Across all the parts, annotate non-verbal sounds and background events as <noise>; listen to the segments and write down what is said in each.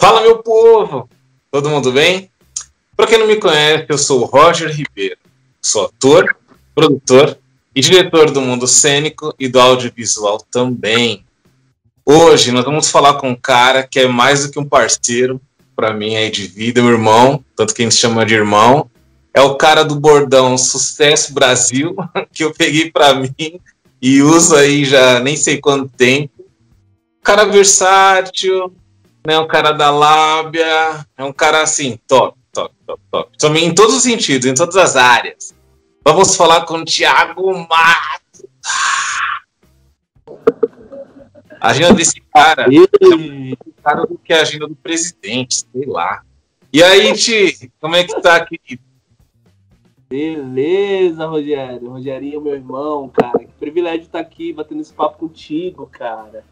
Fala, meu povo! Todo mundo bem? Para quem não me conhece, eu sou o Roger Ribeiro. Sou ator, produtor e diretor do mundo cênico e do audiovisual também. Hoje nós vamos falar com um cara que é mais do que um parceiro para mim aí de vida, um irmão, tanto que a gente chama de irmão. É o cara do bordão Sucesso Brasil, <laughs> que eu peguei para mim e uso aí já nem sei quanto tempo. Cara versátil, né? Um cara da lábia, é um cara assim, top, top, top, top. Também em todos os sentidos, em todas as áreas. Vamos falar com o Thiago Matos. A agenda desse cara é um cara do que a agenda do presidente, sei lá. E aí, Ti, como é que tá, querido? Beleza, Rogério. Rogerinho, meu irmão, cara. Que privilégio estar aqui batendo esse papo contigo, cara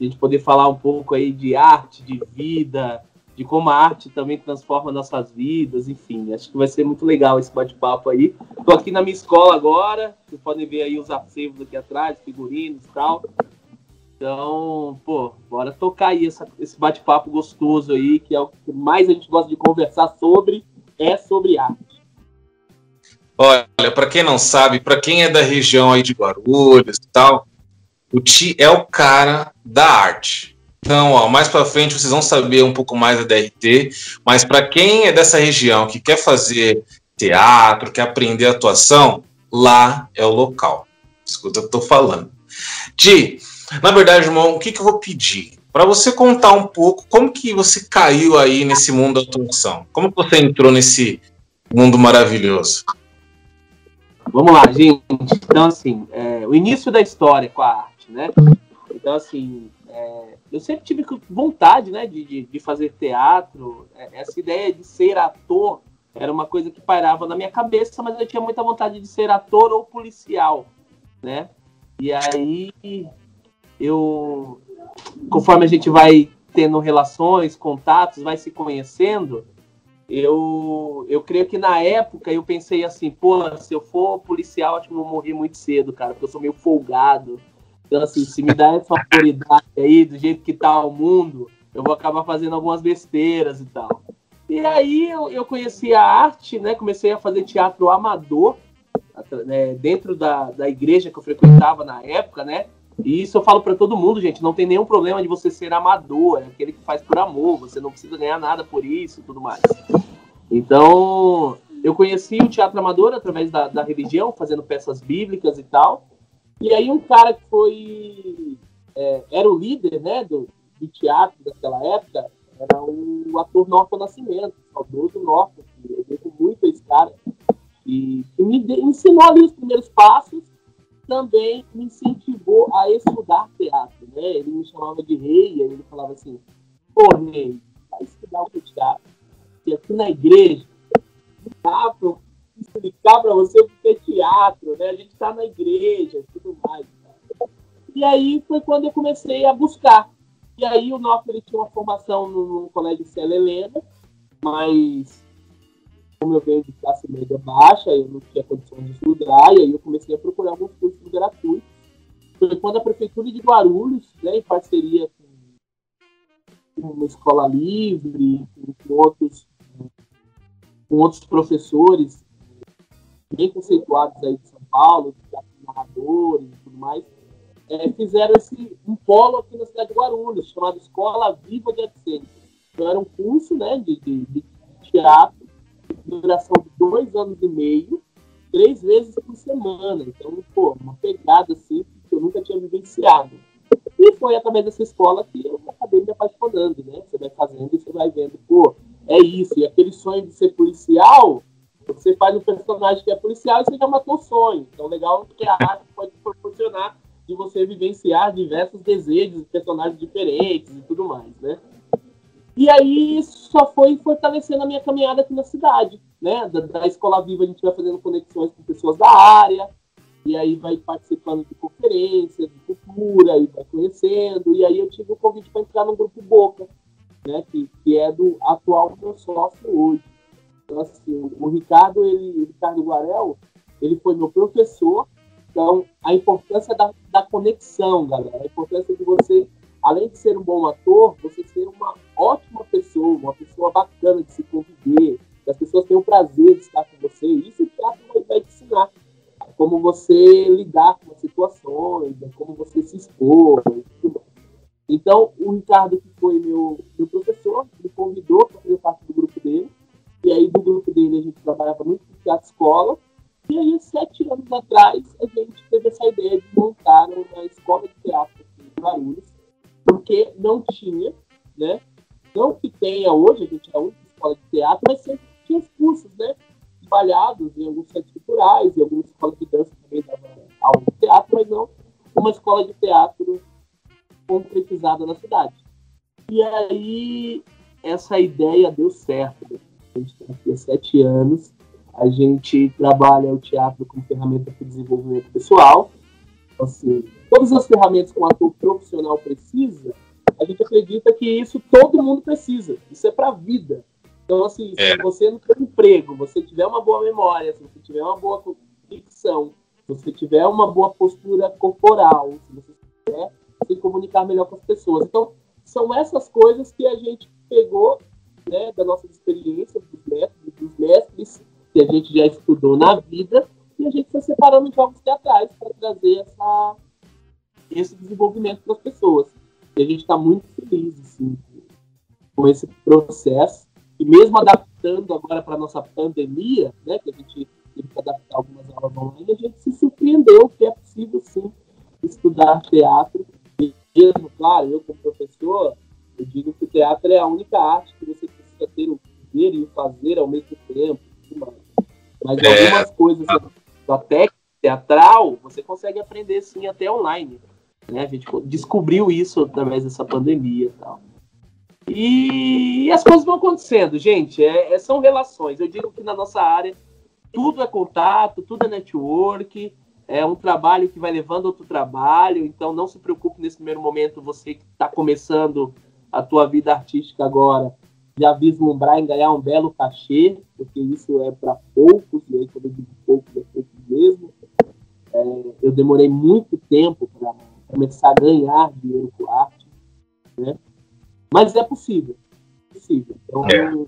a gente poder falar um pouco aí de arte, de vida, de como a arte também transforma nossas vidas, enfim, acho que vai ser muito legal esse bate-papo aí. Estou aqui na minha escola agora, vocês podem ver aí os acervos aqui atrás, figurinos e tal. Então, pô, bora tocar aí essa, esse bate-papo gostoso aí, que é o que mais a gente gosta de conversar sobre, é sobre arte. Olha, para quem não sabe, para quem é da região aí de Guarulhos e tal, o Ti é o cara da arte. Então, ó, mais para frente vocês vão saber um pouco mais da DRT, mas para quem é dessa região que quer fazer teatro, quer aprender atuação, lá é o local. Escuta o que eu tô falando. Ti, na verdade, irmão, o que, que eu vou pedir? Para você contar um pouco como que você caiu aí nesse mundo da atuação. Como que você entrou nesse mundo maravilhoso? Vamos lá, gente. Então, assim, é, o início da história com a arte né? Então, assim, é, eu sempre tive vontade, né, de, de, de, fazer teatro. É, essa ideia de ser ator era uma coisa que pairava na minha cabeça, mas eu tinha muita vontade de ser ator ou policial, né? E aí, eu, conforme a gente vai tendo relações, contatos, vai se conhecendo, eu, eu creio que na época eu pensei assim, pô, se eu for policial, acho que eu vou morrer muito cedo, cara, porque eu sou meio folgado, então, assim, se me dá essa autoridade aí, do jeito que tá o mundo, eu vou acabar fazendo algumas besteiras e tal. E aí eu, eu conheci a arte, né? Comecei a fazer teatro amador, né, dentro da, da igreja que eu frequentava na época, né? E isso eu falo para todo mundo, gente, não tem nenhum problema de você ser amador, é aquele que faz por amor, você não precisa ganhar nada por isso tudo mais. Então, eu conheci o teatro amador através da, da religião, fazendo peças bíblicas e tal. E aí um cara que foi é, era o líder né, do, do teatro daquela época era o ator Norton Nascimento, saudoso Norton, que eu devo muito esse cara, e que me de, ensinou ali os primeiros passos, também me incentivou a estudar teatro. Né? Ele me chamava de rei, e ele falava assim, pô, rei, vai estudar o teatro. E aqui na igreja, não dá pra explicar para você o que é teatro, né? A gente está na igreja e tudo mais. E aí foi quando eu comecei a buscar. E aí o Noff ele tinha uma formação no, no colégio Célia Helena, mas como eu venho de classe média baixa, eu não tinha condições de estudar, e aí eu comecei a procurar alguns cursos gratuitos. Foi quando a Prefeitura de Guarulhos, né, em parceria com uma escola livre, com outros, com outros professores bem conceituados aí de São Paulo, de narradores e tudo mais, é, fizeram esse, um polo aqui na cidade de Guarulhos, chamado Escola Viva de Adicência. Então era um curso né, de, de, de teatro, de duração de dois anos e meio, três vezes por semana. Então, pô, uma pegada assim que eu nunca tinha vivenciado. E foi através dessa escola que eu acabei me apaixonando, né? Você vai fazendo e você vai vendo, pô, é isso. E aquele sonho de ser policial, você faz um personagem que é policial e você já matou sonho. Então, legal porque a arte pode proporcionar de você vivenciar diversos desejos de personagens diferentes e tudo mais, né? E aí isso só foi fortalecendo a minha caminhada aqui na cidade, né? Da, da, Escola Viva a gente vai fazendo conexões com pessoas da área, e aí vai participando de conferências, de cultura, e vai conhecendo, e aí eu tive o convite para entrar no Grupo Boca, né? Que, que é do atual meu sócio hoje. Então, assim, o Ricardo, ele, o Ricardo Guarel, ele foi meu professor. Então, a importância da, da conexão, galera. A importância de você, além de ser um bom ator, você ser uma ótima pessoa, uma pessoa bacana de se conviver, que as pessoas tenham prazer de estar com você. Isso o teatro vai, vai te ensinar. Como você lidar com as situações, né? como você se expor. Né? Então, o Ricardo, que foi meu, meu professor, me convidou para fazer parte do grupo dele. E aí, do grupo dele, a gente trabalhava muito com teatro escola. E aí, sete anos atrás, a gente teve essa ideia de montar uma escola de teatro aqui em Guarulhos, porque não tinha, né? Não que tenha hoje, a gente é a única escola de teatro, mas sempre tinha os cursos, né? Espalhados em alguns centros culturais, em algumas escolas de dança também dava aula de teatro, mas não uma escola de teatro concretizada na cidade. E aí, essa ideia deu certo. A gente está aqui há sete anos, a gente trabalha o teatro como ferramenta para o desenvolvimento pessoal. Então, assim, todas as ferramentas que um ator profissional precisa, a gente acredita que isso todo mundo precisa. Isso é para a vida. Então, assim, é. se você não tem emprego, você tiver uma boa memória, se você tiver uma boa dicção, se você tiver uma boa postura corporal, se você tiver se comunicar melhor com as pessoas. Então, são essas coisas que a gente pegou né, da nossa experiência, dos métodos, dos mestres que a gente já estudou na vida, e a gente foi separando jogos teatrais para trazer essa, esse desenvolvimento para as pessoas. E a gente está muito feliz assim, com esse processo, e mesmo adaptando agora para a nossa pandemia, né, que a gente teve que adaptar algumas aulas online, a gente se surpreendeu que é possível sim estudar teatro mesmo, claro, eu como professor, eu digo que o teatro é a única arte que você precisa ter o ver e o fazer ao mesmo tempo. Mas é. algumas coisas da técnica teatral, você consegue aprender sim até online. Né? A gente descobriu isso através dessa pandemia e tal. E as coisas vão acontecendo, gente. É, é, são relações. Eu digo que na nossa área tudo é contato, tudo é network é um trabalho que vai levando outro trabalho, então não se preocupe nesse primeiro momento, você que está começando a tua vida artística agora, já vislumbrar em ganhar um belo cachê, porque isso é para poucos, e aí quando eu digo poucos, é poucos mesmo. É, eu demorei muito tempo para começar a ganhar dinheiro com arte, né? mas é possível, é possível. Então, é.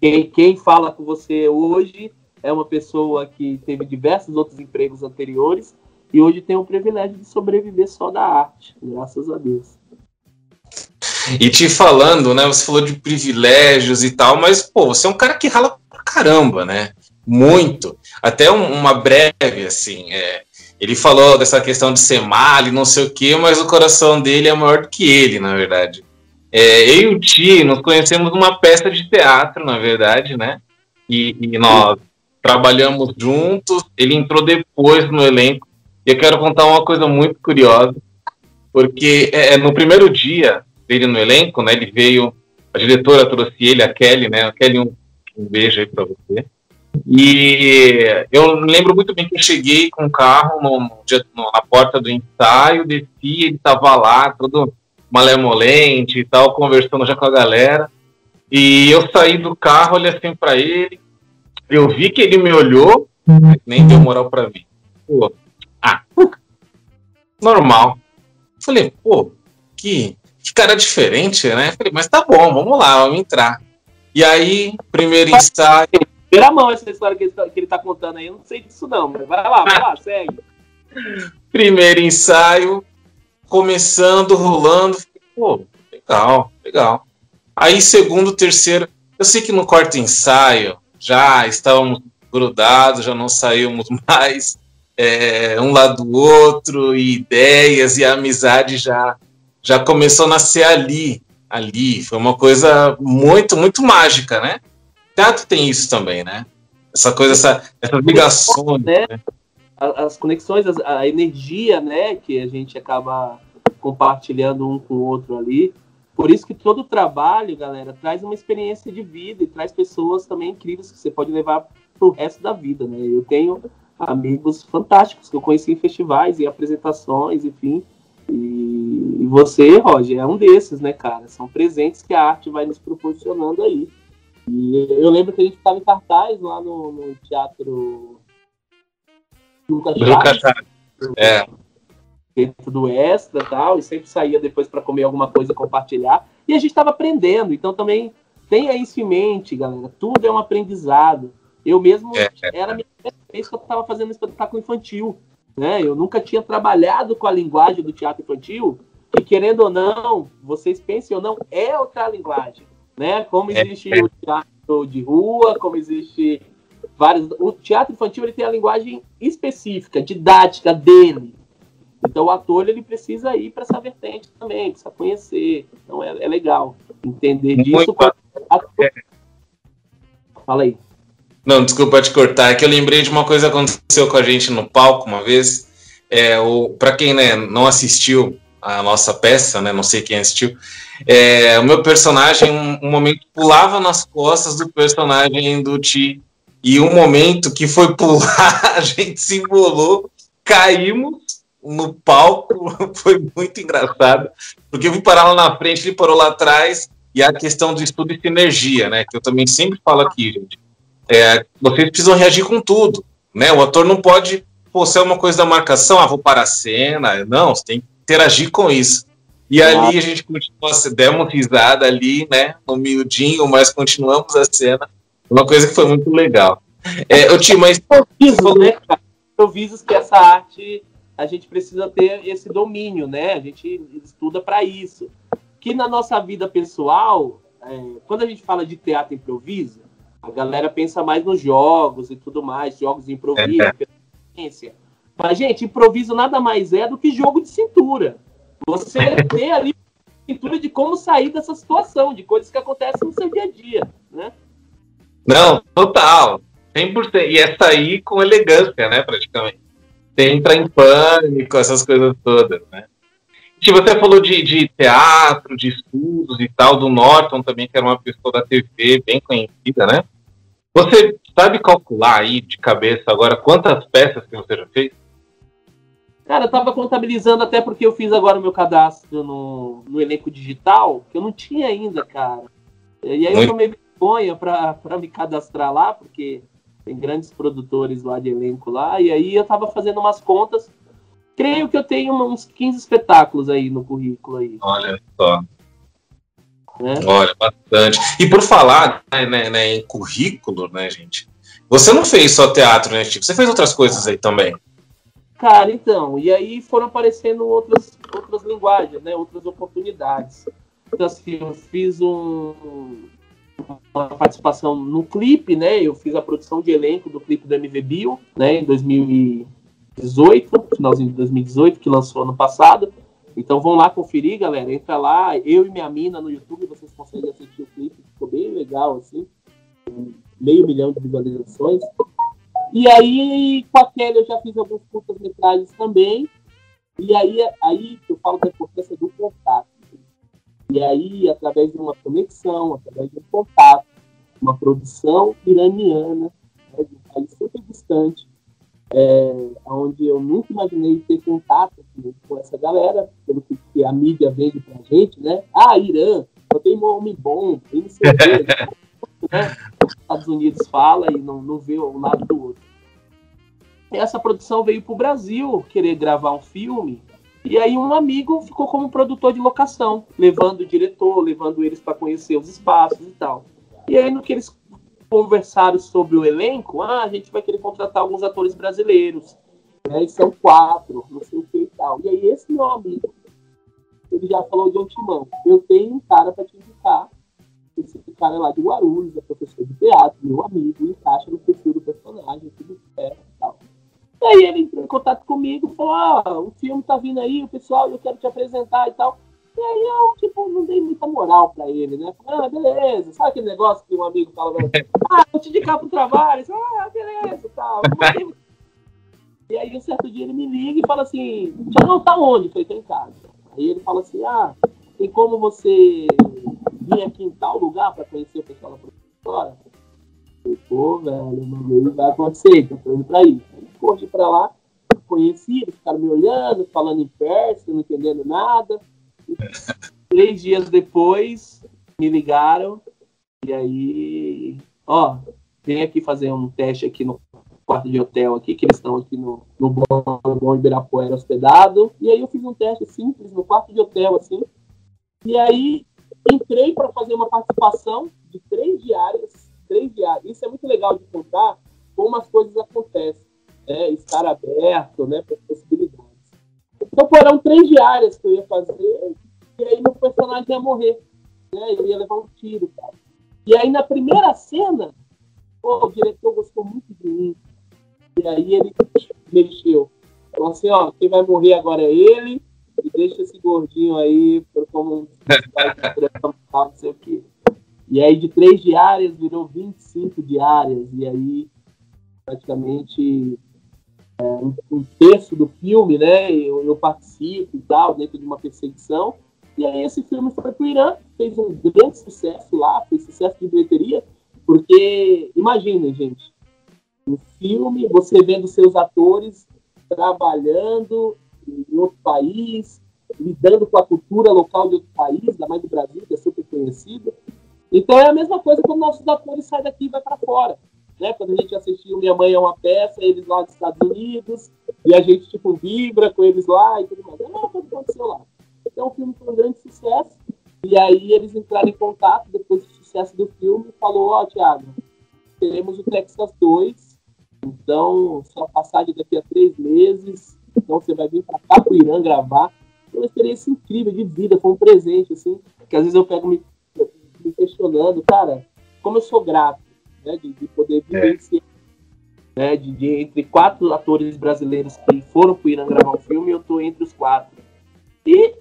Quem, quem fala com você hoje é uma pessoa que teve diversos outros empregos anteriores e hoje tem o privilégio de sobreviver só da arte, graças a Deus. E te falando, né? Você falou de privilégios e tal, mas, pô, você é um cara que rala pra caramba, né? Muito. Até um, uma breve, assim. É, ele falou dessa questão de ser mal e não sei o quê, mas o coração dele é maior do que ele, na verdade. É, eu e o Ti nos conhecemos numa peça de teatro, na verdade, né? E, e nós trabalhamos juntos, ele entrou depois no elenco. E eu quero contar uma coisa muito curiosa, porque é, no primeiro dia dele no elenco, né, ele veio, a diretora trouxe ele, a Kelly, né, a Kelly, um, um beijo aí para você. E eu lembro muito bem que eu cheguei com o carro no, no, na porta do ensaio, desci, ele estava lá, todo malemolente e tal, conversando já com a galera. E eu saí do carro, olhei assim para ele, eu vi que ele me olhou, mas nem deu moral para mim. Pô, ah, normal. Falei, pô, que, que cara diferente, né? Falei, mas tá bom, vamos lá, vamos entrar. E aí, primeiro ensaio. Primeira mão essa história que ele, tá, que ele tá contando aí, eu não sei disso não, mas vai lá, vai lá, segue. Primeiro ensaio, começando, rolando. Pô, legal, legal. Aí, segundo, terceiro. Eu sei que no quarto ensaio, já estávamos grudados, já não saímos <laughs> mais é, um lado do outro, e ideias e amizade já, já começou a nascer ali, ali. Foi uma coisa muito, muito mágica, né? Teatro tem isso também, né? Essa coisa, essa, essas ligações. Né? né? As conexões, a energia, né, que a gente acaba compartilhando um com o outro ali, por isso que todo trabalho, galera, traz uma experiência de vida e traz pessoas também incríveis que você pode levar pro resto da vida, né? Eu tenho amigos fantásticos que eu conheci em festivais, em apresentações, enfim. E, você, Roger, é um desses, né, cara? São presentes que a arte vai nos proporcionando aí. E eu lembro que a gente estava em cartaz lá no, no teatro Lucas Chaves. É dentro do extra tal, e sempre saía depois para comer alguma coisa, compartilhar. E a gente estava aprendendo, então também tenha isso em mente, galera. Tudo é um aprendizado. Eu mesmo é, é. era a minha vez que eu estava fazendo espetáculo infantil. Né? Eu nunca tinha trabalhado com a linguagem do teatro infantil, que querendo ou não, vocês pensem ou não, é outra linguagem, né? Como é, existe é, o teatro de rua, como existe vários. O teatro infantil ele tem a linguagem específica, didática dele. Então o ator ele precisa ir para essa vertente também, precisa conhecer. Então é, é legal entender disso. É. Fala aí. Não, desculpa te cortar, é que eu lembrei de uma coisa que aconteceu com a gente no palco uma vez. É, para quem né, não assistiu a nossa peça, né, não sei quem assistiu, é, o meu personagem, um, um, momento, pulava nas costas do personagem do Ti. E um momento que foi pular, <laughs> a gente se embolou, caímos no palco, <laughs> foi muito engraçado, porque eu vim parar lá na frente, ele parou lá atrás, e a questão do estudo de sinergia, né, que eu também sempre falo aqui, gente é, vocês precisam reagir com tudo, né? O ator não pode, se é uma coisa da marcação, ah, vou parar a cena, não, você tem que interagir com isso. E ali a gente continua, demos risada ali, né, no miudinho, mas continuamos a cena, uma coisa que foi muito legal. É, <laughs> eu tinha, mas... Improvisos, né, cara? Improvisos que essa arte, a gente precisa ter esse domínio, né? A gente estuda para isso. Que na nossa vida pessoal, é, quando a gente fala de teatro improviso, a galera pensa mais nos jogos e tudo mais, jogos de improviso, é. Mas, gente, improviso nada mais é do que jogo de cintura. Você <laughs> ter ali cintura de como sair dessa situação, de coisas que acontecem no seu dia a dia, né? Não, total. 100%. E é sair com elegância, né, praticamente. Sem entrar em pânico, essas coisas todas, né? E você falou de, de, teatro, de estudos e tal, do Norton também, que era uma pessoa da TV bem conhecida, né? Você sabe calcular aí de cabeça agora quantas peças que você já fez? Cara, eu tava contabilizando até porque eu fiz agora o meu cadastro no, no elenco digital, que eu não tinha ainda, cara. E aí Muito. eu tomei vergonha pra, pra me cadastrar lá, porque tem grandes produtores lá de elenco lá, e aí eu tava fazendo umas contas. Creio que eu tenho uns 15 espetáculos aí no currículo aí. Olha só. Né? Olha, bastante. E por falar né, né, né, em currículo, né, gente? Você não fez só teatro, né, Chico? Você fez outras coisas aí também. Cara, então, e aí foram aparecendo outras, outras linguagens, né? Outras oportunidades. Então, assim, eu fiz um, uma participação no clipe, né? Eu fiz a produção de elenco do clipe do MV Bio, né? Em 2018, finalzinho de 2018, que lançou ano passado. Então vão lá conferir, galera. Entra lá, eu e minha mina no YouTube, vocês conseguem assistir o clipe, ficou bem legal, assim. Meio milhão de visualizações. E aí, com a Kelly, eu já fiz alguns curtas-metragens também. E aí, aí eu falo da importância do contato. E aí, através de uma conexão, através de um contato, uma produção iraniana, né, de um país super distante, é, onde eu nunca imaginei ter contato assim, com essa galera, pelo que, a mídia vende pra gente, né? Ah, Irã, eu tenho um homem bom, tem não sei o quê, né? <laughs> Os Estados Unidos fala e não, não vê um lado do outro. Essa produção veio pro Brasil querer gravar um filme, e aí um amigo ficou como produtor de locação, levando o diretor, levando eles para conhecer os espaços e tal. E aí no que eles conversaram sobre o elenco, ah, a gente vai querer contratar alguns atores brasileiros. Né, e são quatro, não sei o que e tal. E aí esse meu amigo, ele já falou de antemão, eu tenho um cara para te indicar. Esse cara é lá de Guarulhos, é professor de teatro, meu amigo, encaixa no perfil do personagem, tudo certo e tal. E aí ele entrou em contato comigo, falou, ah, o filme tá vindo aí, o pessoal, eu quero te apresentar e tal. E aí eu, tipo, não dei muita moral pra ele, né? Falei, ah, beleza. Sabe aquele negócio que um amigo fala, <laughs> ah, vou te indicar pro trabalho. ah, beleza, tal. <laughs> e aí um certo dia ele me liga e fala assim, não tá onde? Eu falei, tô em casa. Aí ele fala assim, ah, tem como você vir aqui em tal lugar pra conhecer o pessoal da produtora? Pô, velho, não vai acontecer, tô indo pra aí. Aí corri pra lá, conheci, eles ficaram me olhando, falando em persa, não entendendo nada. <laughs> Três dias depois, me ligaram e aí, ó, vem aqui fazer um teste aqui no quarto de hotel aqui, que eles estão aqui no, no Bom, bom Ibirapuera hospedado. E aí eu fiz um teste simples no quarto de hotel, assim. E aí entrei para fazer uma participação de três diárias, três diárias. Isso é muito legal de contar como as coisas acontecem. né, estar aberto né, para as. Então foram três diárias que eu ia fazer, e aí meu personagem ia morrer. Né, ele ia levar um tiro. Cara. E aí na primeira cena, pô, o diretor gostou muito de mim. E aí ele mexeu. Falou assim, ó, quem vai morrer agora é ele, e deixa esse gordinho aí como <laughs> não sei o quê. E aí de três diárias virou 25 diárias, e aí praticamente um, terço do filme, né? Eu, eu, participo e tal, dentro de uma perseguição. E aí esse filme foi para o Irã, fez um grande sucesso lá, fez sucesso de bilheteria, porque imaginem, gente, um filme, você vendo seus atores trabalhando em outro país, lidando com a cultura local de outro país, da mais do Brasil, que é super conhecida. Então é a mesma coisa quando nossos atores saem daqui e vai para fora. Né? Quando a gente assistiu Minha Mãe é uma peça, eles lá dos Estados Unidos, e a gente tipo vibra com eles lá e tudo mais. É a que aconteceu lá. Então o filme foi um grande sucesso. E aí eles entraram em contato depois do sucesso do filme e falou, ó, oh, Thiago, teremos o Texas 2, então sua passagem daqui a três meses, então você vai vir para cá pro Irã gravar. Foi uma experiência incrível de vida, foi um presente, assim, que às vezes eu pego me me questionando, cara, como eu sou grato né, de, de poder é. vivenciar. É. Né, de, de, entre quatro atores brasileiros que foram para o Irã gravar um filme, eu estou entre os quatro. E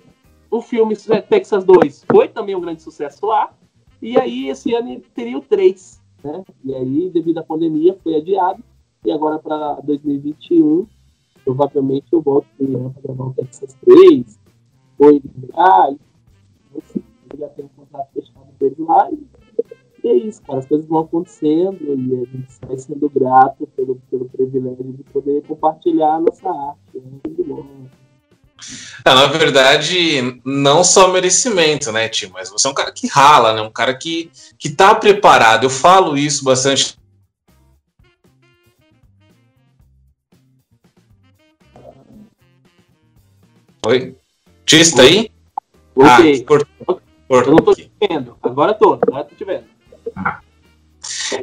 o filme Texas 2 foi também um grande sucesso lá. E aí, esse ano teria o 3. Né? E aí, devido à pandemia, foi adiado. E agora, para 2021, provavelmente eu volto para o Irã para gravar um Texas 3. Foi ah, já tem um contrato fechado com eles lá. E é isso, cara. As coisas vão acontecendo e a gente sai sendo grato pelo, pelo privilégio de poder compartilhar a nossa arte. É muito bom. É, na verdade, não só merecimento, né, tio? Mas você é um cara que rala, né? Um cara que, que tá preparado. Eu falo isso bastante. Oi? Tio, está aí? Okay. Ah, eu não tô te vendo. Agora tô, agora tô te vendo.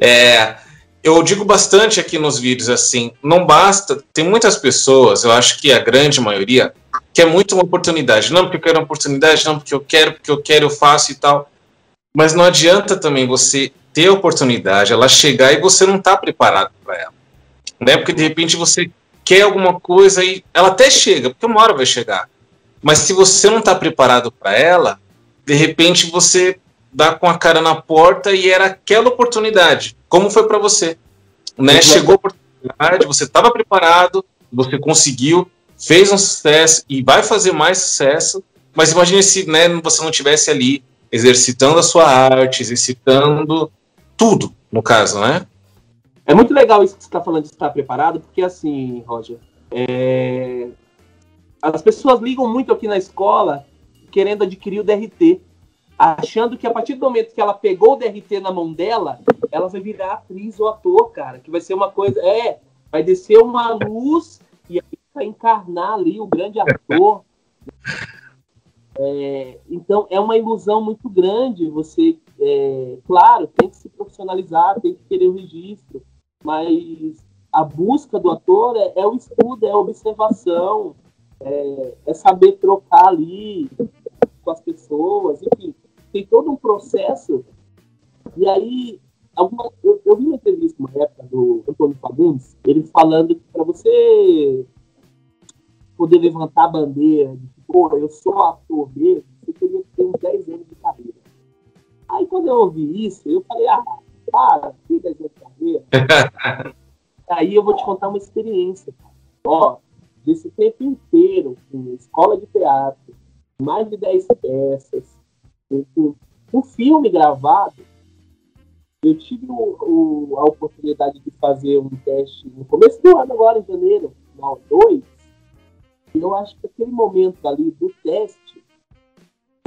É, eu digo bastante aqui nos vídeos assim, não basta, tem muitas pessoas, eu acho que a grande maioria, que é muito uma oportunidade. Não porque eu quero uma oportunidade, não porque eu quero, porque eu quero, eu faço e tal. Mas não adianta também você ter a oportunidade, ela chegar e você não tá preparado para ela. Né? Porque de repente você quer alguma coisa e ela até chega, porque uma hora vai chegar. Mas se você não está preparado para ela, de repente você dá com a cara na porta e era aquela oportunidade. Como foi para você? Né? Chegou a oportunidade, você estava preparado, você conseguiu, fez um sucesso e vai fazer mais sucesso. Mas imagine se né, você não tivesse ali exercitando a sua arte, exercitando tudo, no caso, né? É muito legal isso que você está falando de estar preparado, porque assim, Roger, é... as pessoas ligam muito aqui na escola querendo adquirir o DRT, achando que a partir do momento que ela pegou o DRT na mão dela, ela vai virar atriz ou ator, cara, que vai ser uma coisa, é, vai descer uma luz e aí vai encarnar ali o grande ator. <laughs> É, então é uma ilusão muito grande. Você, é, claro, tem que se profissionalizar, tem que querer o registro, mas a busca do ator é, é o estudo, é a observação, é, é saber trocar ali com as pessoas, enfim, tem todo um processo. E aí, alguma, eu, eu vi uma entrevista uma época do Antônio Fagundes, ele falando que para você poder levantar a bandeira de pô, eu sou ator mesmo, você teria que ter uns 10 anos de carreira. Aí quando eu ouvi isso, eu falei, ah, para, que 10 anos de carreira? <laughs> aí eu vou te contar uma experiência. Ó, desse tempo inteiro, com escola de teatro, mais de 10 peças, com um filme gravado. Eu tive o, o, a oportunidade de fazer um teste no começo do ano, agora em janeiro, não, dois. E eu acho que aquele momento ali do teste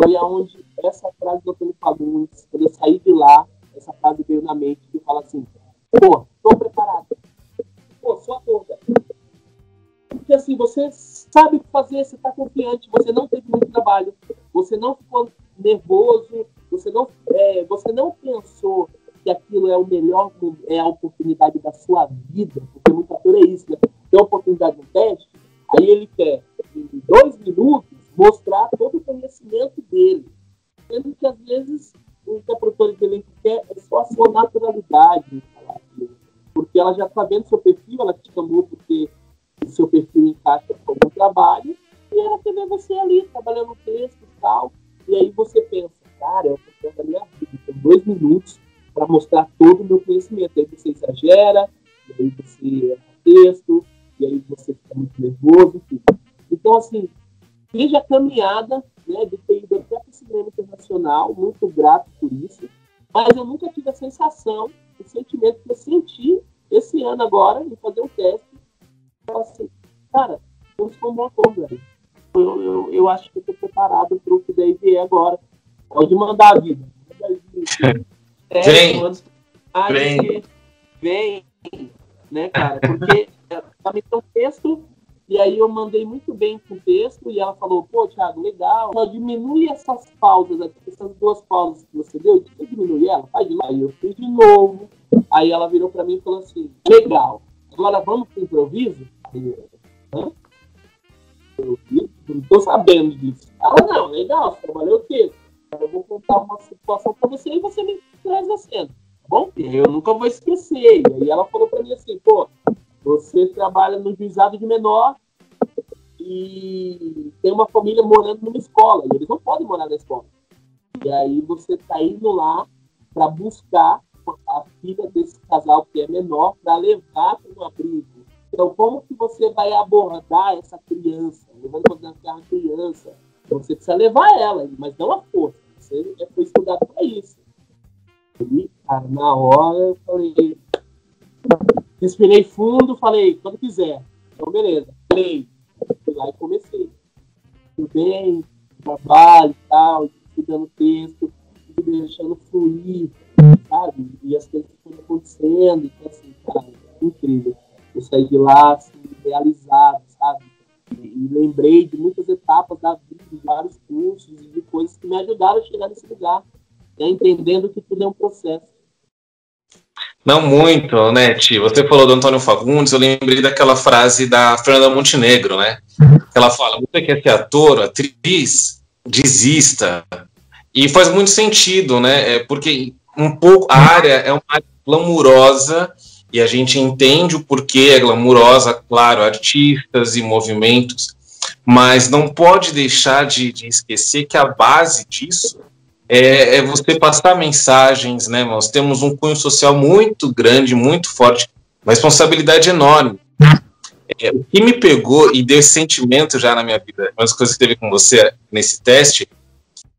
foi aonde essa frase do Antônio Fagundes, quando eu saí de lá, essa frase veio na mente e fala assim: pô, tô preparado. Pô, sou ator, porque assim, você sabe o que fazer, você está confiante, você não teve muito trabalho, você não ficou nervoso, você não, é, você não pensou que aquilo é o melhor, é a oportunidade da sua vida, porque muito ator é isso, né? tem oportunidade no teste, aí ele quer, em dois minutos, mostrar todo o conhecimento dele. Sendo que, às vezes, o que a produtora de elenco quer é só a sua naturalidade Porque ela já está vendo seu perfil, ela te chamou porque o seu perfil encaixa com algum trabalho, e ela quer ver você ali, trabalhando no texto e tal. E aí você pensa, cara, eu estou da minha vida, tem dois minutos para mostrar todo o meu conhecimento. Aí você exagera, e aí você erra texto, e aí você fica muito nervoso, enfim. Então, assim, seja a caminhada né, de ter ido até o cinema internacional, muito grato por isso, mas eu nunca tive a sensação, o sentimento que eu senti esse ano agora, em fazer um teste, eu assim, cara, vamos com um bom ator, velho. Eu, eu, eu, acho que eu estou preparado para agora. Pode mandar a vida. É, vem. Vem. vem, né, cara? Porque ela <laughs> me deu um texto e aí eu mandei muito bem com o texto e ela falou, pô, Thiago, legal. Ela diminui essas pausas aqui, essas duas pausas que você deu, você diminui ela, faz de lá. Aí eu fiz de novo. Aí ela virou pra mim e falou assim, legal. Agora vamos pro improviso? Hã? Eu não tô sabendo disso. Ela, não, legal, você trabalhou o texto. Eu vou contar uma situação pra você e você me traz a cena. Tá bom? Eu nunca vou esquecer. E aí ela falou pra mim assim, pô, você trabalha no juizado de menor e tem uma família morando numa escola, e eles não podem morar na escola. E aí você está indo lá para buscar a filha desse casal que é menor para levar para um abrigo. Então, como que você vai abordar essa criança? Levando em consideração que é uma criança. Então, você precisa levar ela, mas não a força. Você foi estudado para isso. E, cara, na hora eu falei, Respirei fundo, falei, quando quiser. Então, beleza. Falei, fui lá e comecei. Tudo bem, trabalho e tal, estudando texto, deixando fluir, sabe? E as coisas foram acontecendo. Então, assim, cara, incrível. Eu saí de lá, assim, realizado? E, lembrei de muitas etapas da vida, de vários cursos e de coisas que me ajudaram a chegar nesse lugar, né? entendendo que tudo é um processo. Não muito, né? Você falou do Antônio Fagundes, eu lembrei daquela frase da Fernanda Montenegro, né? Ela fala: você quer ser ator, atriz, desista. E faz muito sentido, né? É porque um pouco a área é uma área glamurosa e a gente entende o porquê é glamurosa, claro, artistas e movimentos, mas não pode deixar de, de esquecer que a base disso é, é, você passar mensagens, né? Nós temos um cunho social muito grande, muito forte, uma responsabilidade enorme. É, o que me pegou e deu sentimento já na minha vida, uma das coisas que teve com você nesse teste,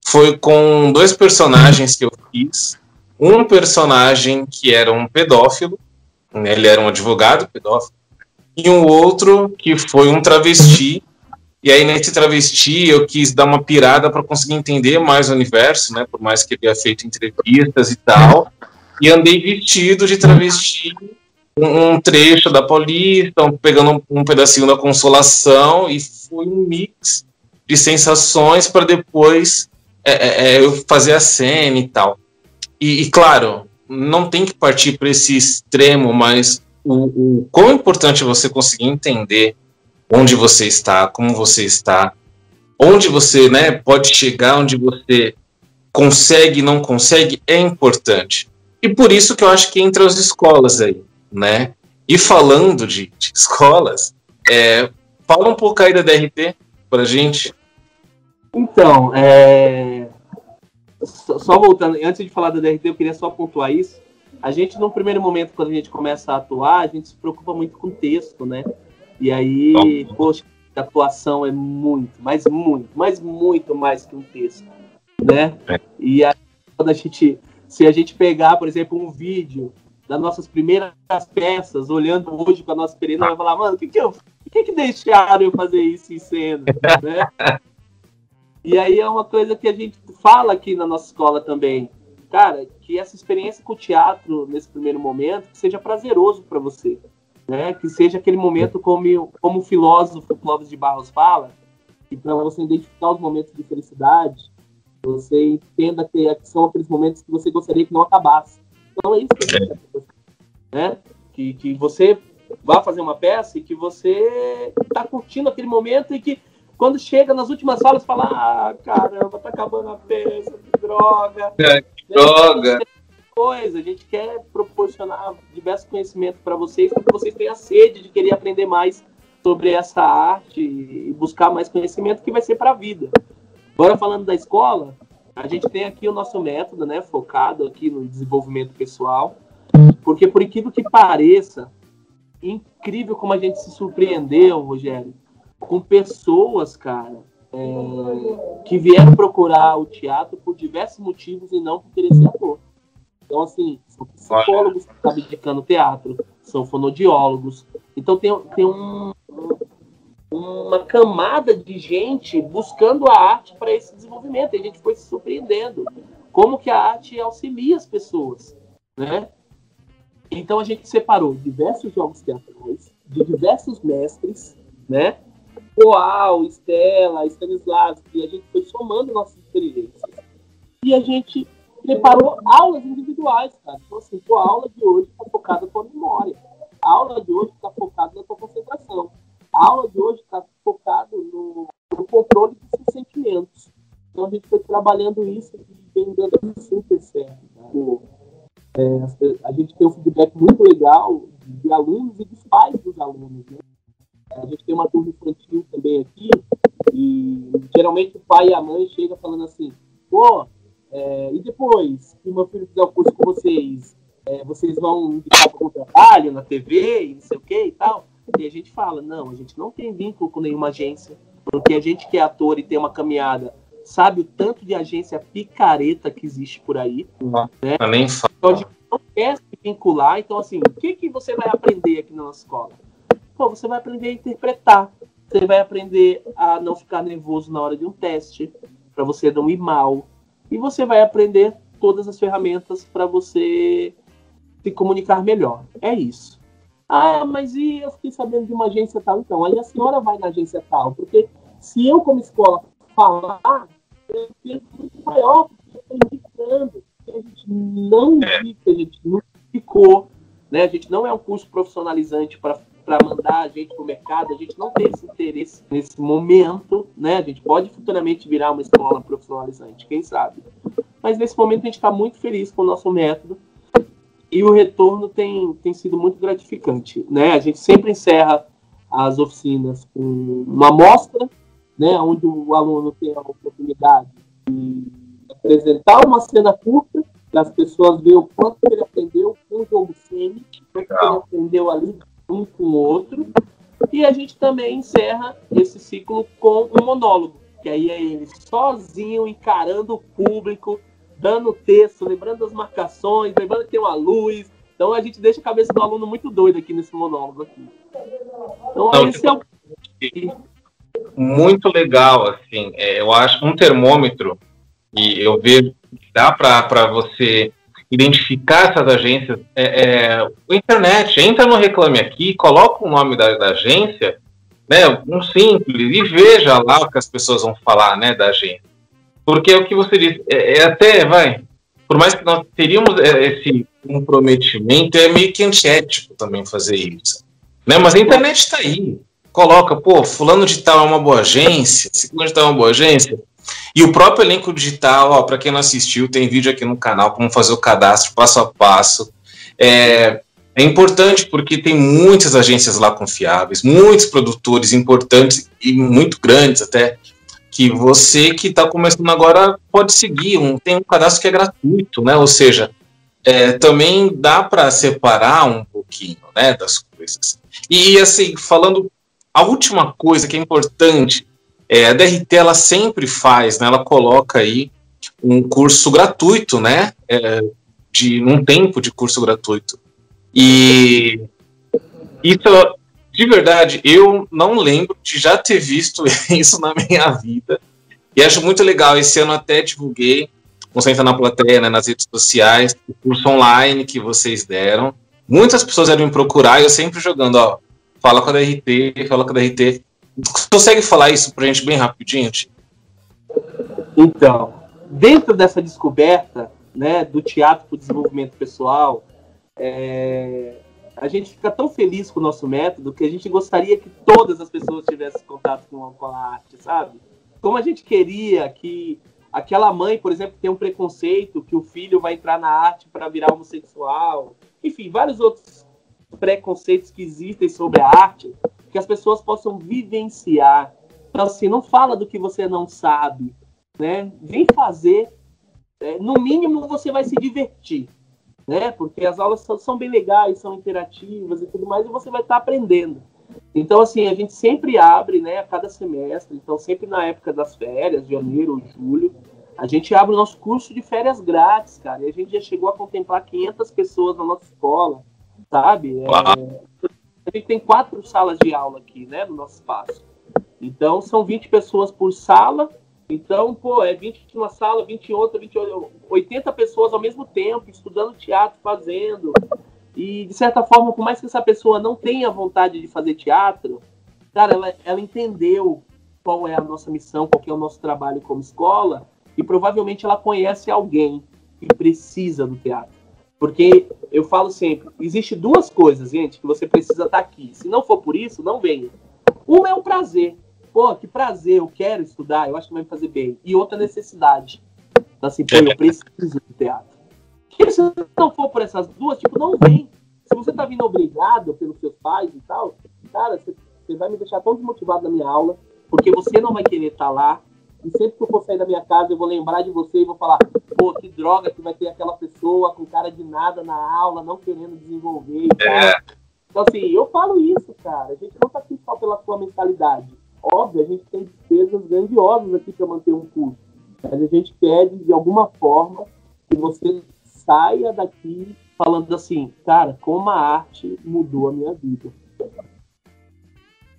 foi com dois personagens que eu fiz. Um personagem que era um pedófilo, né, ele era um advogado pedófilo, e um outro que foi um travesti e aí, nesse travesti, eu quis dar uma pirada para conseguir entender mais o universo, né? Por mais que ele tenha feito entrevistas e tal. E andei vestido de travesti, um, um trecho da Paulista, pegando um, um, pedacinho da Consolação, e foi um mix de sensações para depois é, é, é, eu fazer a cena e tal. E, e claro, não tem que partir para esse extremo, mas o, o quão importante você conseguir entender onde você está, como você está, onde você né, pode chegar, onde você consegue, não consegue, é importante. E por isso que eu acho que entre as escolas aí, né? E falando de, de escolas, é, fala um pouco aí da DRT para gente. Então, é... só voltando, antes de falar da DRT, eu queria só pontuar isso. A gente, no primeiro momento, quando a gente começa a atuar, a gente se preocupa muito com o texto, né? E aí, poxa, a atuação é muito, mas muito, mas muito mais que um texto, né? É. E aí, quando a gente, se a gente pegar, por exemplo, um vídeo das nossas primeiras peças, olhando hoje com a nossa experiência, vai falar, mano, o que que eu, o que que deixaram eu fazer isso em cena, <laughs> né? E aí é uma coisa que a gente fala aqui na nossa escola também, cara, que essa experiência com o teatro nesse primeiro momento seja prazeroso para você né? Que seja aquele momento como, como o filósofo Clóvis de Barros fala, e para você identificar os momentos de felicidade, você entenda que são aqueles momentos que você gostaria que não acabasse. Então é isso que a gente né? Que, que você vá fazer uma peça e que você está curtindo aquele momento e que quando chega nas últimas salas fala, ah, caramba, tá acabando a peça, que droga. <laughs> É, que droga. Coisa, a gente quer proporcionar diversos conhecimentos para vocês, para que vocês tenham sede de querer aprender mais sobre essa arte e buscar mais conhecimento que vai ser para a vida. Agora falando da escola, a gente tem aqui o nosso método, né, focado aqui no desenvolvimento pessoal, porque por incrível que pareça, incrível como a gente se surpreendeu, Rogério, com pessoas, cara, é, que vieram procurar o teatro por diversos motivos e não por querer ser ator. Então, assim, são psicólogos que estão dedicando teatro, são fonodiólogos. Então, tem, tem um, uma camada de gente buscando a arte para esse desenvolvimento. E a gente foi se surpreendendo como que a arte auxilia as pessoas, né? Então a gente separou diversos jogos teatrais de diversos mestres, né? Poal, Estela, Stanislavski, e a gente foi somando nossas experiências. E a gente preparou aulas individuais, cara. Então, assim, a aula de hoje está focada na tua memória. A aula de hoje está focada na tua concentração. A aula de hoje está focada no, no, controle dos seus sentimentos. Então, a gente foi trabalhando isso e vem dando super certo. Né? É, a gente tem um feedback muito legal de alunos e dos pais dos alunos. Né? A gente tem uma turma infantil também aqui, e geralmente o pai e a mãe chegam falando assim, pô, é, e depois que o meu filho fizer o curso com vocês, é, vocês vão indicar para o trabalho na TV e não sei o que e tal? E a gente fala, não, a gente não tem vínculo com nenhuma agência, porque a gente que é ator e tem uma caminhada sabe o tanto de agência picareta que existe por aí. Não, né? Então a gente não quer se vincular. Então, assim, o que, que você vai aprender aqui na nossa escola? Pô, você vai aprender a interpretar. Você vai aprender a não ficar nervoso na hora de um teste, para você não ir mal. E você vai aprender todas as ferramentas para você se comunicar melhor. É isso. Ah, mas e eu fiquei sabendo de uma agência tal? Então, aí a senhora vai na agência tal, porque se eu, como escola, falar, é um peso muito maior, porque eu estou indicando. A gente não indica, a gente não ficou, né? A gente não é um curso profissionalizante para para mandar a gente para o mercado, a gente não tem esse interesse nesse momento, né? A gente pode futuramente virar uma escola profissionalizante, quem sabe. Mas nesse momento a gente está muito feliz com o nosso método e o retorno tem, tem sido muito gratificante, né? A gente sempre encerra as oficinas com uma amostra, né? Onde o aluno tem a oportunidade de apresentar uma cena curta para as pessoas verem o quanto ele aprendeu com o jogo cênico, o quanto ele aprendeu ali um com o outro. E a gente também encerra esse ciclo com um monólogo, que aí é ele sozinho encarando o público, dando texto, lembrando as marcações, lembrando que tem uma luz. Então a gente deixa a cabeça do aluno muito doida aqui nesse monólogo aqui. Então Não, esse é o muito legal, assim, é, eu acho um termômetro e eu vejo que dá para você identificar essas agências, é, é, internet, entra no Reclame Aqui, coloca o nome da, da, agência, né, um simples, e veja lá o que as pessoas vão falar, né, da agência. Porque é o que você disse, é, é até, vai, por mais que nós teríamos é, esse comprometimento, é meio que antiético também fazer isso. Né, mas a internet está aí, coloca, pô, fulano de tal é uma boa agência, fulano de tal é uma boa agência, e o próprio elenco digital, para quem não assistiu, tem vídeo aqui no canal como fazer o cadastro passo a passo. É, é importante porque tem muitas agências lá confiáveis, muitos produtores importantes e muito grandes até, que você que está começando agora pode seguir. Um, tem um cadastro que é gratuito, né? Ou seja, é, também dá para separar um pouquinho né, das coisas. E assim, falando, a última coisa que é importante é, a DRT ela sempre faz, né, ela coloca aí um curso gratuito, né, é, de um tempo de curso gratuito. E isso, de verdade, eu não lembro de já ter visto <laughs> isso na minha vida. E acho muito legal. Esse ano até divulguei, você entra na plateia, né, nas redes sociais, o curso online que vocês deram. Muitas pessoas eram me procurar eu sempre jogando, ó, fala com a DRT, fala com a DRT. Consegue falar isso para a gente bem rapidinho? Então, dentro dessa descoberta né, do teatro para o desenvolvimento pessoal, é, a gente fica tão feliz com o nosso método que a gente gostaria que todas as pessoas tivessem contato com, com a arte, sabe? Como a gente queria que aquela mãe, por exemplo, tem um preconceito que o filho vai entrar na arte para virar homossexual, enfim, vários outros preconceitos que existem sobre a arte, que as pessoas possam vivenciar. Então, assim, não fala do que você não sabe, né? Vem fazer. É, no mínimo, você vai se divertir né? Porque as aulas são, bem legais, são interativas e tudo mais, e você vai estar tá aprendendo. Então, assim, a gente sempre abre, né, a cada semestre, então sempre na época das férias, janeiro ou julho, a gente abre o nosso curso de férias grátis, cara, e a gente já chegou a contemplar 500 pessoas na nossa escola, sabe? É, a gente tem quatro salas de aula aqui, né, no nosso espaço. Então, são 20 pessoas por sala, então, pô, é 20 numa sala, 20 em outra, 20, 80 pessoas ao mesmo tempo, estudando teatro, fazendo. E, de certa forma, por mais que essa pessoa não tenha vontade de fazer teatro, cara, ela, ela entendeu qual é a nossa missão, qual é o nosso trabalho como escola, e provavelmente ela conhece alguém que precisa do teatro. Porque eu falo sempre, existe duas coisas, gente, que você precisa estar aqui. Se não for por isso, não venha. Uma é o prazer pô, que prazer, eu quero estudar, eu acho que vai me fazer bem. E outra necessidade. Então, assim, pô, eu preciso de teatro. E se não for por essas duas, tipo, não vem. Se você tá vindo obrigado pelos seus pais e tal, cara, você, você vai me deixar tão desmotivado na minha aula, porque você não vai querer estar tá lá. E sempre que eu for sair da minha casa, eu vou lembrar de você e vou falar, pô, que droga que vai ter aquela pessoa com cara de nada na aula, não querendo desenvolver e tal. É. Então, assim, eu falo isso, cara. A gente não tá aqui só pela sua mentalidade. Óbvio, a gente tem despesas grandiosas aqui para manter um curso, mas a gente quer, de alguma forma, que você saia daqui falando assim, cara, como a arte mudou a minha vida.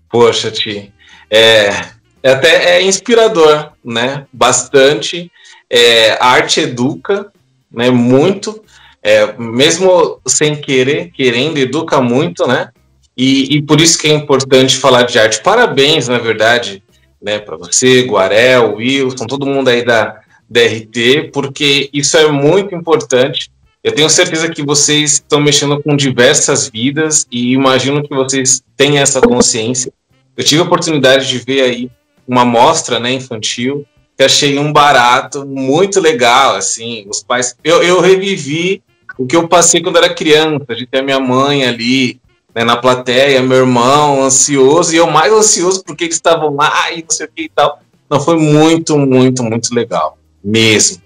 Poxa, Ti, é até é inspirador, né? Bastante. É, a arte educa, né? Muito. É, mesmo sem querer, querendo, educa muito, né? E, e, por isso que é importante falar de arte. Parabéns, na verdade, né, para você, Guarel, Wilson, todo mundo aí da DRT, porque isso é muito importante. Eu tenho certeza que vocês estão mexendo com diversas vidas e imagino que vocês têm essa consciência. Eu tive a oportunidade de ver aí uma mostra né, infantil que achei um barato muito legal, assim, os pais... Eu, eu revivi o que eu passei quando era criança, de ter a minha mãe ali, né, na plateia, meu irmão ansioso, e eu mais ansioso porque eles estavam lá e não sei o que e tal. Não, foi muito, muito, muito legal, mesmo.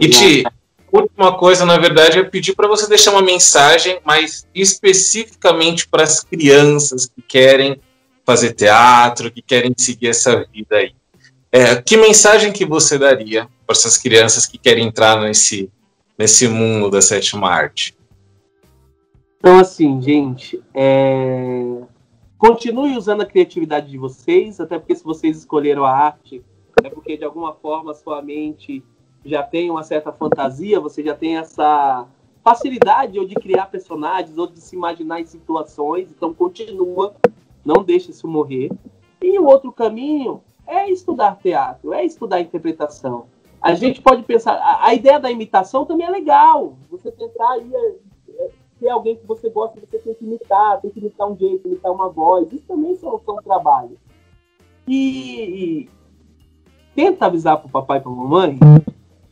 E Ti, última coisa, na verdade, é pedir para você deixar uma mensagem, mas especificamente para as crianças que querem fazer teatro, que querem seguir essa vida aí. É, que mensagem que você daria para essas crianças que querem entrar nesse, nesse mundo da sétima arte? Então, assim, gente, é... continue usando a criatividade de vocês, até porque se vocês escolheram a arte, é porque de alguma forma sua mente já tem uma certa fantasia, você já tem essa facilidade ou de criar personagens ou de se imaginar em situações, então continua, não deixe isso morrer. E o outro caminho é estudar teatro, é estudar interpretação. A gente pode pensar, a, a ideia da imitação também é legal, você tentar aí se é alguém que você gosta, você tem que imitar, tem que imitar um jeito, imitar uma voz. Isso também são, são trabalhos. E, e tenta avisar para o papai e para a mamãe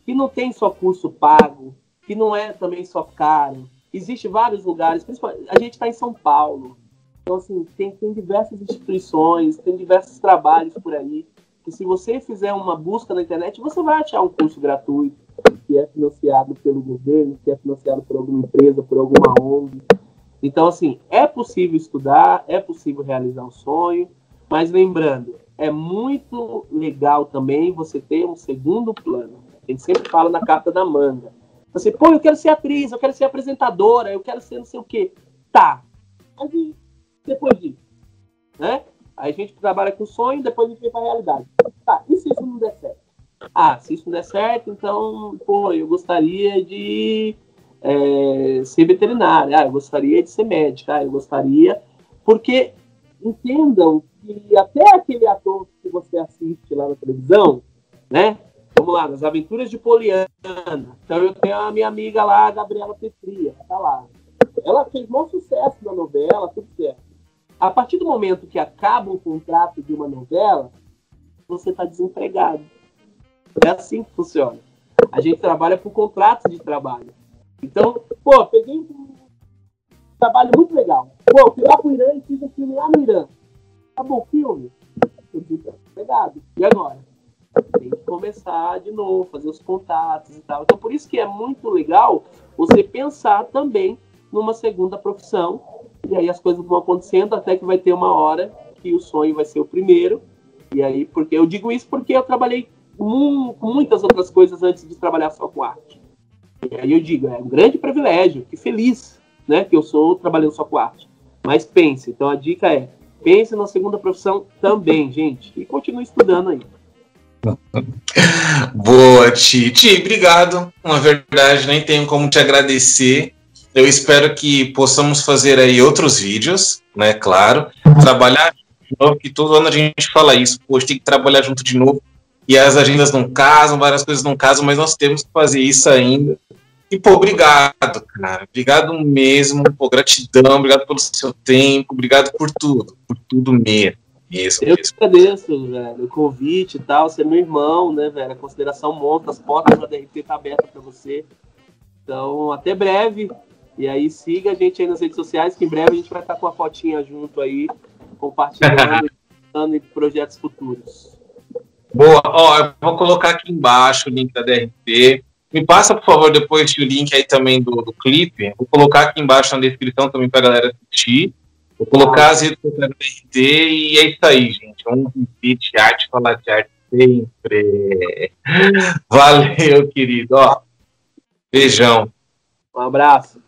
que não tem só curso pago, que não é também só caro. Existem vários lugares, a gente está em São Paulo. Então, assim, tem, tem diversas instituições, tem diversos trabalhos por aí. Que se você fizer uma busca na internet, você vai achar um curso gratuito que é financiado pelo governo, que é financiado por alguma empresa, por alguma ONG. Então, assim, é possível estudar, é possível realizar um sonho, mas lembrando, é muito legal também você ter um segundo plano. A gente sempre fala na carta da manga. Você, pô, eu quero ser atriz, eu quero ser apresentadora, eu quero ser não sei o quê. Tá. Mas depois disso? Né? A gente trabalha com sonho, depois a gente vem para a realidade. Tá, e se isso não der certo? Ah, se isso não der certo, então, pô, eu gostaria de é, ser veterinária, ah, eu gostaria de ser médica, ah, eu gostaria. Porque entendam que até aquele ator que você assiste lá na televisão, né? Vamos lá, nas aventuras de Poliana. Então eu tenho a minha amiga lá, a Gabriela Petria, tá lá. Ela fez bom sucesso na novela, tudo certo. A partir do momento que acaba o contrato de uma novela, você está desempregado. É assim que funciona. A gente trabalha por contrato de trabalho. Então, pô, peguei um trabalho muito legal. Pô, fui lá pro Irã e fiz um filme lá no Irã. Acabou o filme. Eu desempregado. E agora? Tem que começar de novo, fazer os contatos e tal. Então, por isso que é muito legal você pensar também numa segunda profissão. E aí as coisas vão acontecendo até que vai ter uma hora que o sonho vai ser o primeiro. E aí, porque eu digo isso porque eu trabalhei com muitas outras coisas antes de trabalhar só com arte. E aí eu digo, é um grande privilégio, que feliz, né, que eu sou trabalhando só com arte. Mas pense, então a dica é, pense na segunda profissão também, gente, e continue estudando aí. <laughs> Boa, Titi. Obrigado. Uma verdade, nem tenho como te agradecer. Eu espero que possamos fazer aí outros vídeos, né? Claro. Trabalhar de novo, que todo ano a gente fala isso. Hoje tem que trabalhar junto de novo. E as agendas não casam, várias coisas não casam, mas nós temos que fazer isso ainda. E, pô, obrigado, cara. Obrigado mesmo. Pô, gratidão. Obrigado pelo seu tempo. Obrigado por tudo. Por tudo mesmo. Isso, eu que agradeço, velho, o convite e tal. Você é meu irmão, né, velho? A consideração monta, as portas da DRT tá aberta para você. Então, até breve. E aí, siga a gente aí nas redes sociais, que em breve a gente vai estar com a fotinha junto aí, compartilhando <laughs> e projetos futuros. Boa, ó, eu vou colocar aqui embaixo o link da DRT. Me passa, por favor, depois o link aí também do, do clipe. Vou colocar aqui embaixo na descrição também para a galera assistir. Vou colocar as redes sociais do DRT e é isso aí, gente. Vamos repetir arte, falar de arte sempre. <laughs> Valeu, querido. Ó, beijão. Um abraço.